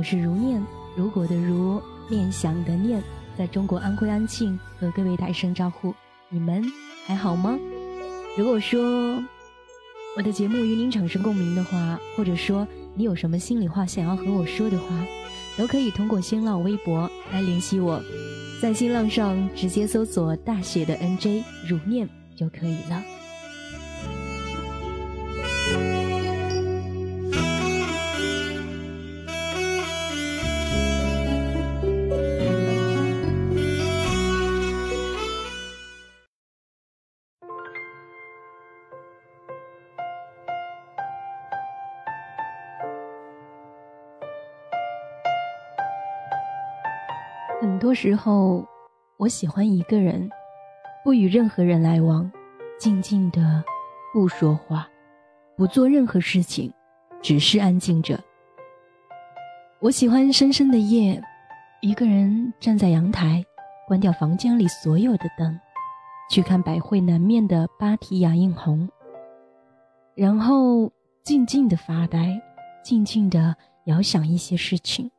我是如念，如果的如，念想的念，在中国安徽安庆和各位打一声招呼，你们还好吗？如果说我的节目与您产生共鸣的话，或者说你有什么心里话想要和我说的话，都可以通过新浪微博来联系我，在新浪上直接搜索大写的 NJ 如念就可以了。多时候，我喜欢一个人，不与任何人来往，静静的，不说话，不做任何事情，只是安静着。我喜欢深深的夜，一个人站在阳台，关掉房间里所有的灯，去看百会南面的芭提雅映红，然后静静的发呆，静静的遥想一些事情。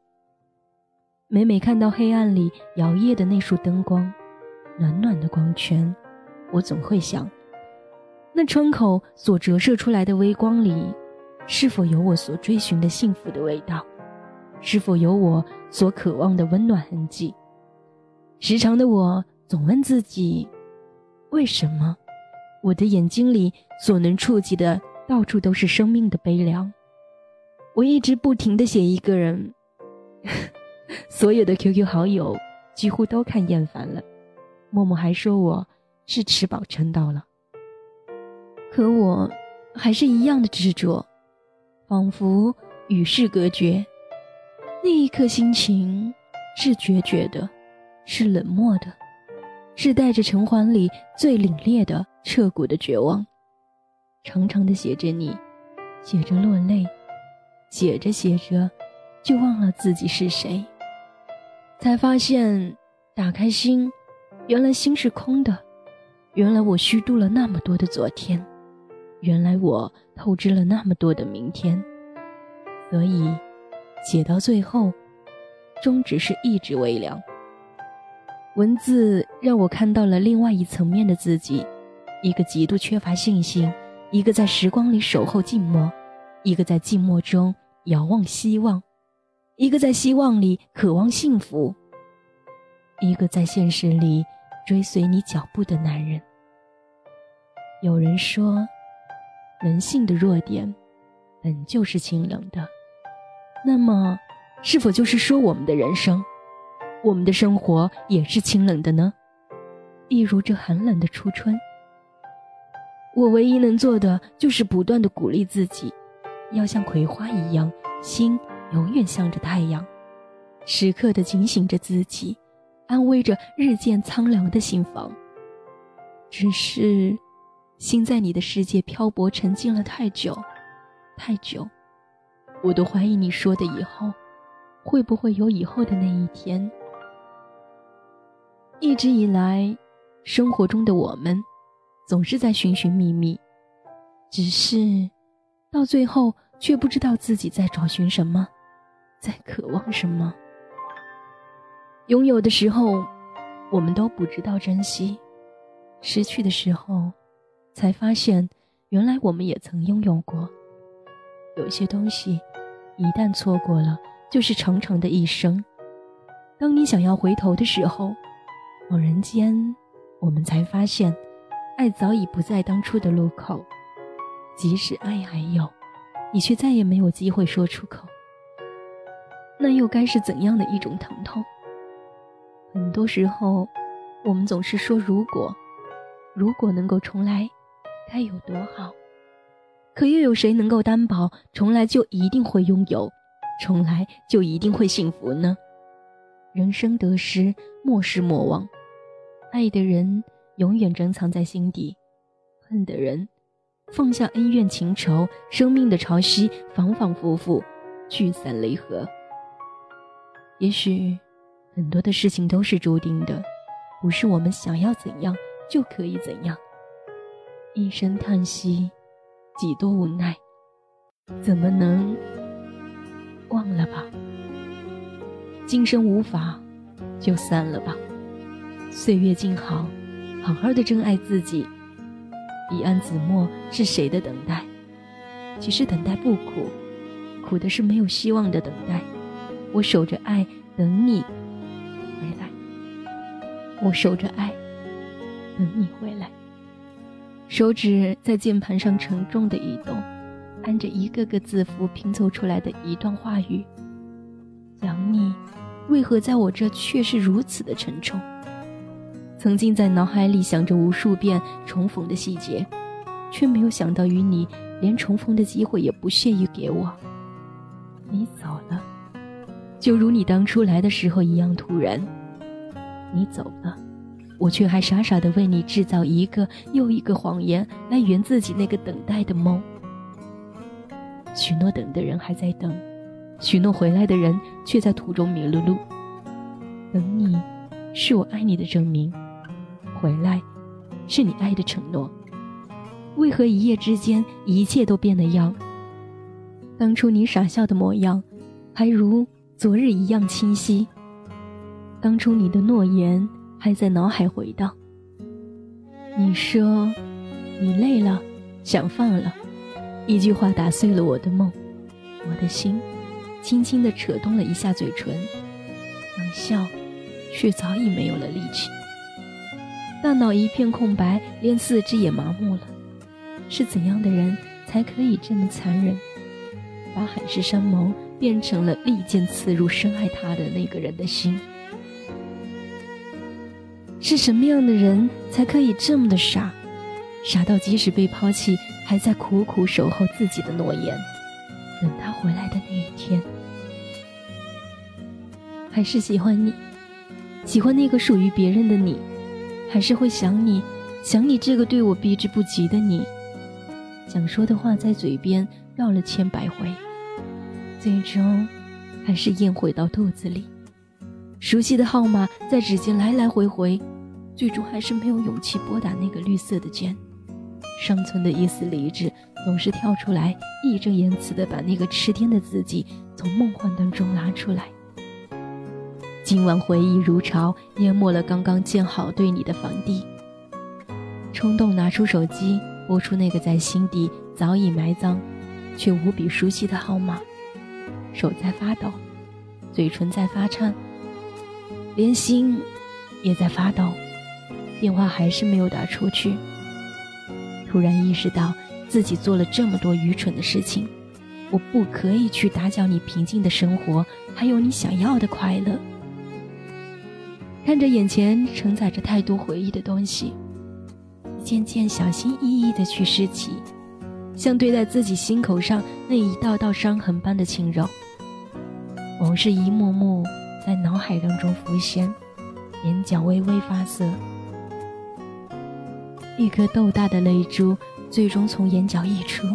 每每看到黑暗里摇曳的那束灯光，暖暖的光圈，我总会想，那窗口所折射出来的微光里，是否有我所追寻的幸福的味道？是否有我所渴望的温暖痕迹？时常的我总问自己，为什么我的眼睛里所能触及的到处都是生命的悲凉？我一直不停的写一个人。所有的 QQ 好友几乎都看厌烦了，默默还说我是吃饱撑到了。可我还是一样的执着，仿佛与世隔绝。那一刻心情是决绝的，是冷漠的，是带着尘寰里最凛冽的彻骨的绝望。长长的写着你，写着落泪，写着写着，就忘了自己是谁。才发现，打开心，原来心是空的；原来我虚度了那么多的昨天；原来我透支了那么多的明天。所以，写到最后，终只是一纸微凉。文字让我看到了另外一层面的自己：一个极度缺乏信心，一个在时光里守候静默，一个在静默中遥望希望。一个在希望里渴望幸福，一个在现实里追随你脚步的男人。有人说，人性的弱点本就是清冷的，那么，是否就是说我们的人生，我们的生活也是清冷的呢？一如这寒冷的初春，我唯一能做的就是不断的鼓励自己，要像葵花一样心。永远向着太阳，时刻的警醒着自己，安慰着日渐苍凉的心房。只是，心在你的世界漂泊沉浸了太久，太久，我都怀疑你说的以后，会不会有以后的那一天？一直以来，生活中的我们，总是在寻寻觅觅，只是，到最后却不知道自己在找寻什么。在渴望什么？拥有的时候，我们都不知道珍惜；失去的时候，才发现原来我们也曾拥有过。有些东西，一旦错过了，就是长长的一生。当你想要回头的时候，恍然间，我们才发现，爱早已不在当初的路口。即使爱还有，你却再也没有机会说出口。那又该是怎样的一种疼痛？很多时候，我们总是说“如果，如果能够重来，该有多好”。可又有谁能够担保重来就一定会拥有，重来就一定会幸福呢？人生得失，莫失莫忘。爱的人永远珍藏在心底，恨的人放下恩怨情仇，生命的潮汐反反复复，聚散离合。也许，很多的事情都是注定的，不是我们想要怎样就可以怎样。一声叹息，几多无奈，怎么能忘了吧？今生无法，就散了吧。岁月静好，好好的珍爱自己。彼岸子墨是谁的等待？其实等待不苦，苦的是没有希望的等待。我守着爱等你回来，我守着爱等你回来。手指在键盘上沉重的移动，按着一个个字符拼凑出来的一段话语。想你，为何在我这却是如此的沉重？曾经在脑海里想着无数遍重逢的细节，却没有想到与你连重逢的机会也不屑于给我。你，就如你当初来的时候一样突然。你走了，我却还傻傻的为你制造一个又一个谎言来圆自己那个等待的梦。许诺等的人还在等，许诺回来的人却在途中迷了路。等你，是我爱你的证明。回来，是你爱的承诺。为何一夜之间一切都变了样？当初你傻笑的模样，还如昨日一样清晰。当初你的诺言还在脑海回荡。你说，你累了，想放了。一句话打碎了我的梦，我的心，轻轻地扯动了一下嘴唇，冷笑，却早已没有了力气。大脑一片空白，连四肢也麻木了。是怎样的人才可以这么残忍，把海誓山盟变成了利剑刺入深爱他的那个人的心？是什么样的人才可以这么的傻，傻到即使被抛弃，还在苦苦守候自己的诺言，等他回来的那一天？还是喜欢你，喜欢那个属于别人的你。还是会想你，想你这个对我避之不及的你。想说的话在嘴边绕了千百回，最终还是咽回到肚子里。熟悉的号码在指尖来来回回，最终还是没有勇气拨打那个绿色的键。尚存的一丝理智总是跳出来，义正言辞地把那个痴癫的自己从梦幻当中拉出来。今晚回忆如潮，淹没了刚刚建好对你的房地。冲动拿出手机，拨出那个在心底早已埋葬，却无比熟悉的号码。手在发抖，嘴唇在发颤，连心也在发抖。电话还是没有打出去。突然意识到自己做了这么多愚蠢的事情，我不可以去打搅你平静的生活，还有你想要的快乐。看着眼前承载着太多回忆的东西，渐渐小心翼翼地去拾起，像对待自己心口上那一道道伤痕般的轻柔。往事一幕幕在脑海当中浮现，眼角微微发涩，一颗豆大的泪珠最终从眼角溢出。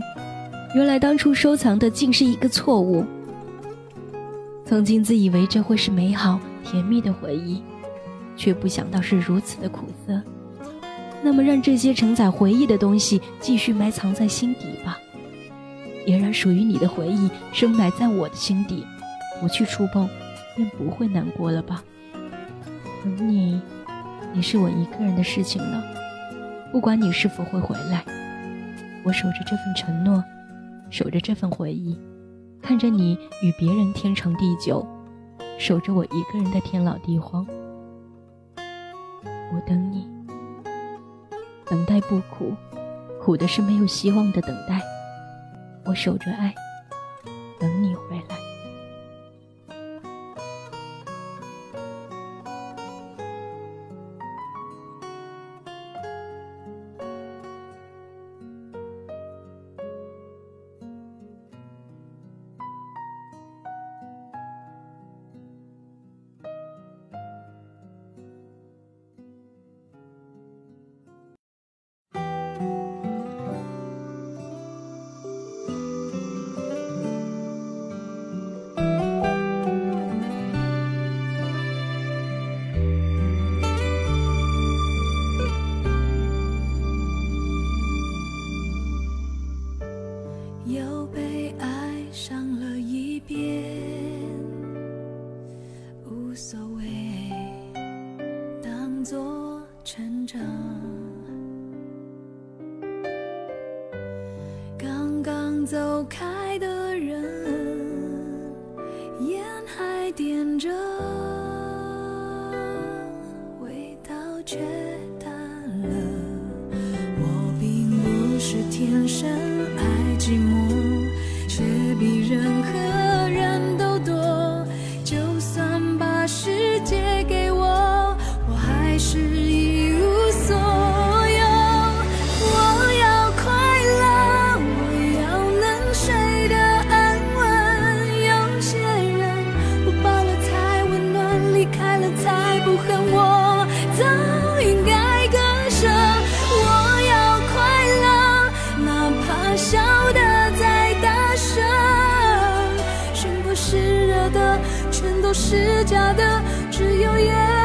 原来当初收藏的竟是一个错误。曾经自以为这会是美好甜蜜的回忆。却不想到是如此的苦涩，那么让这些承载回忆的东西继续埋藏在心底吧，也让属于你的回忆深埋在我的心底，不去触碰，便不会难过了吧。等你，也是我一个人的事情了，不管你是否会回来，我守着这份承诺，守着这份回忆，看着你与别人天长地久，守着我一个人的天老地荒。我等你，等待不苦，苦的是没有希望的等待。我守着爱，等你回来。走开的人烟还点着味道却是假的只有眼